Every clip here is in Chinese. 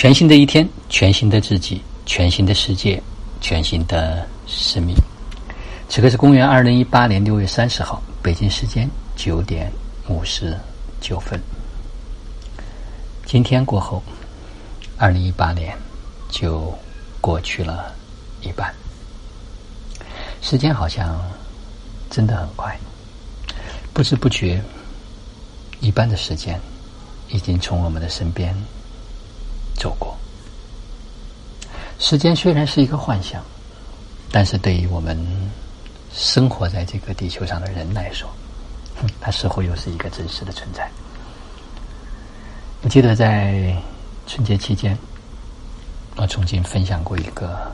全新的一天，全新的自己，全新的世界，全新的生命。此刻是公元二零一八年六月三十号，北京时间九点五十九分。今天过后，二零一八年就过去了一半。时间好像真的很快，不知不觉，一半的时间已经从我们的身边走过。时间虽然是一个幻想，但是对于我们生活在这个地球上的人来说，它似乎又是一个真实的存在。我记得在春节期间，我曾经分享过一个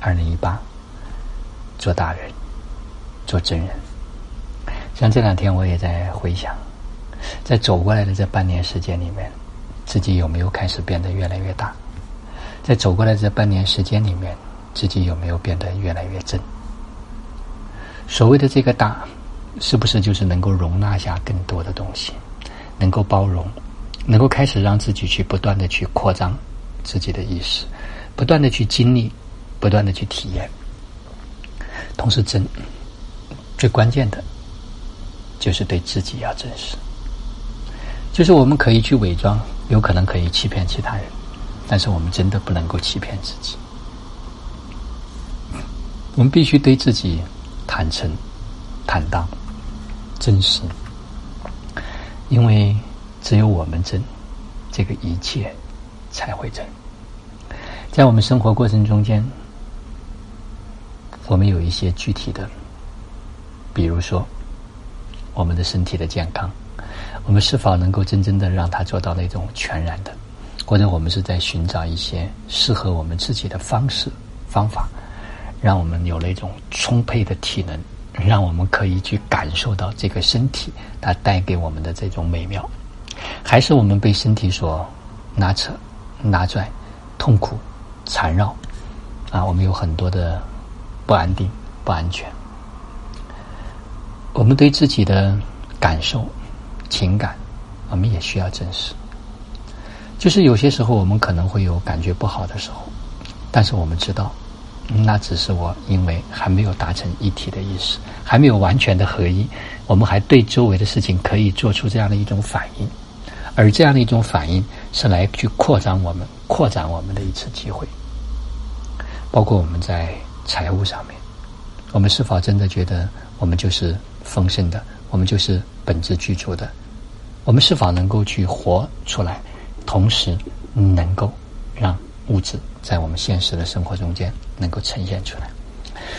二零一八。做大人，做真人。像这两天我也在回想，在走过来的这半年时间里面，自己有没有开始变得越来越大？在走过来这半年时间里面，自己有没有变得越来越真？所谓的这个大，是不是就是能够容纳下更多的东西，能够包容，能够开始让自己去不断的去扩张自己的意识，不断的去经历，不断的去体验。同时，真最关键的，就是对自己要真实。就是我们可以去伪装，有可能可以欺骗其他人，但是我们真的不能够欺骗自己。我们必须对自己坦诚、坦荡、真实，因为只有我们真，这个一切才会真。在我们生活过程中间。我们有一些具体的，比如说我们的身体的健康，我们是否能够真正的让它做到那种全然的，或者我们是在寻找一些适合我们自己的方式方法，让我们有那种充沛的体能，让我们可以去感受到这个身体它带给我们的这种美妙，还是我们被身体所拉扯、拉拽、痛苦、缠绕啊？我们有很多的。不安定，不安全。我们对自己的感受、情感，我们也需要真实。就是有些时候，我们可能会有感觉不好的时候，但是我们知道，那只是我因为还没有达成一体的意识，还没有完全的合一，我们还对周围的事情可以做出这样的一种反应，而这样的一种反应是来去扩张我们、扩展我们的一次机会，包括我们在。财务上面，我们是否真的觉得我们就是丰盛的？我们就是本质居住的？我们是否能够去活出来，同时能够让物质在我们现实的生活中间能够呈现出来？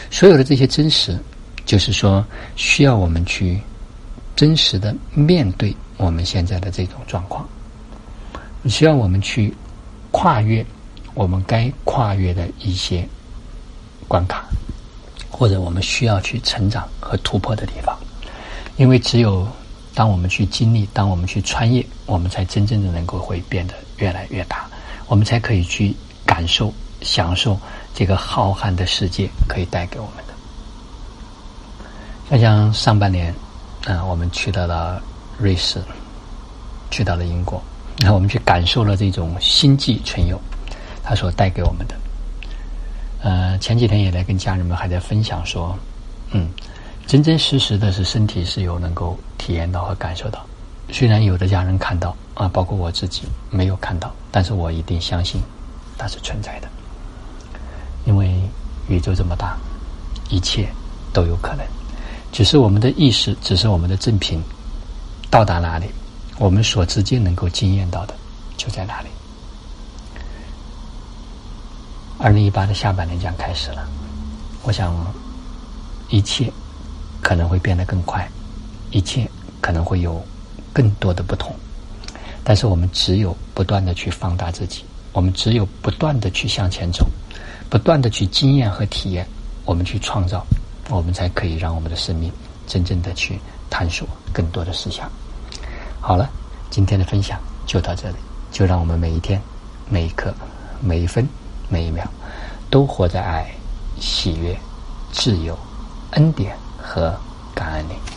所有的这些真实，就是说需要我们去真实的面对我们现在的这种状况，需要我们去跨越我们该跨越的一些。关卡，或者我们需要去成长和突破的地方，因为只有当我们去经历，当我们去穿越，我们才真正的能够会变得越来越大，我们才可以去感受、享受这个浩瀚的世界可以带给我们的。想想上半年，啊，我们去到了瑞士，去到了英国，然后我们去感受了这种星际存有，它所带给我们的。呃，前几天也来跟家人们还在分享说，嗯，真真实实的是身体是有能够体验到和感受到，虽然有的家人看到啊，包括我自己没有看到，但是我一定相信它是存在的，因为宇宙这么大，一切都有可能，只是我们的意识，只是我们的正频到达哪里，我们所直接能够经验到的就在哪里。二零一八的下半年将开始了，我想一切可能会变得更快，一切可能会有更多的不同。但是我们只有不断的去放大自己，我们只有不断的去向前走，不断的去经验和体验，我们去创造，我们才可以让我们的生命真正的去探索更多的思想。好了，今天的分享就到这里，就让我们每一天、每一刻、每一分。每一秒，都活在爱、喜悦、自由、恩典和感恩你。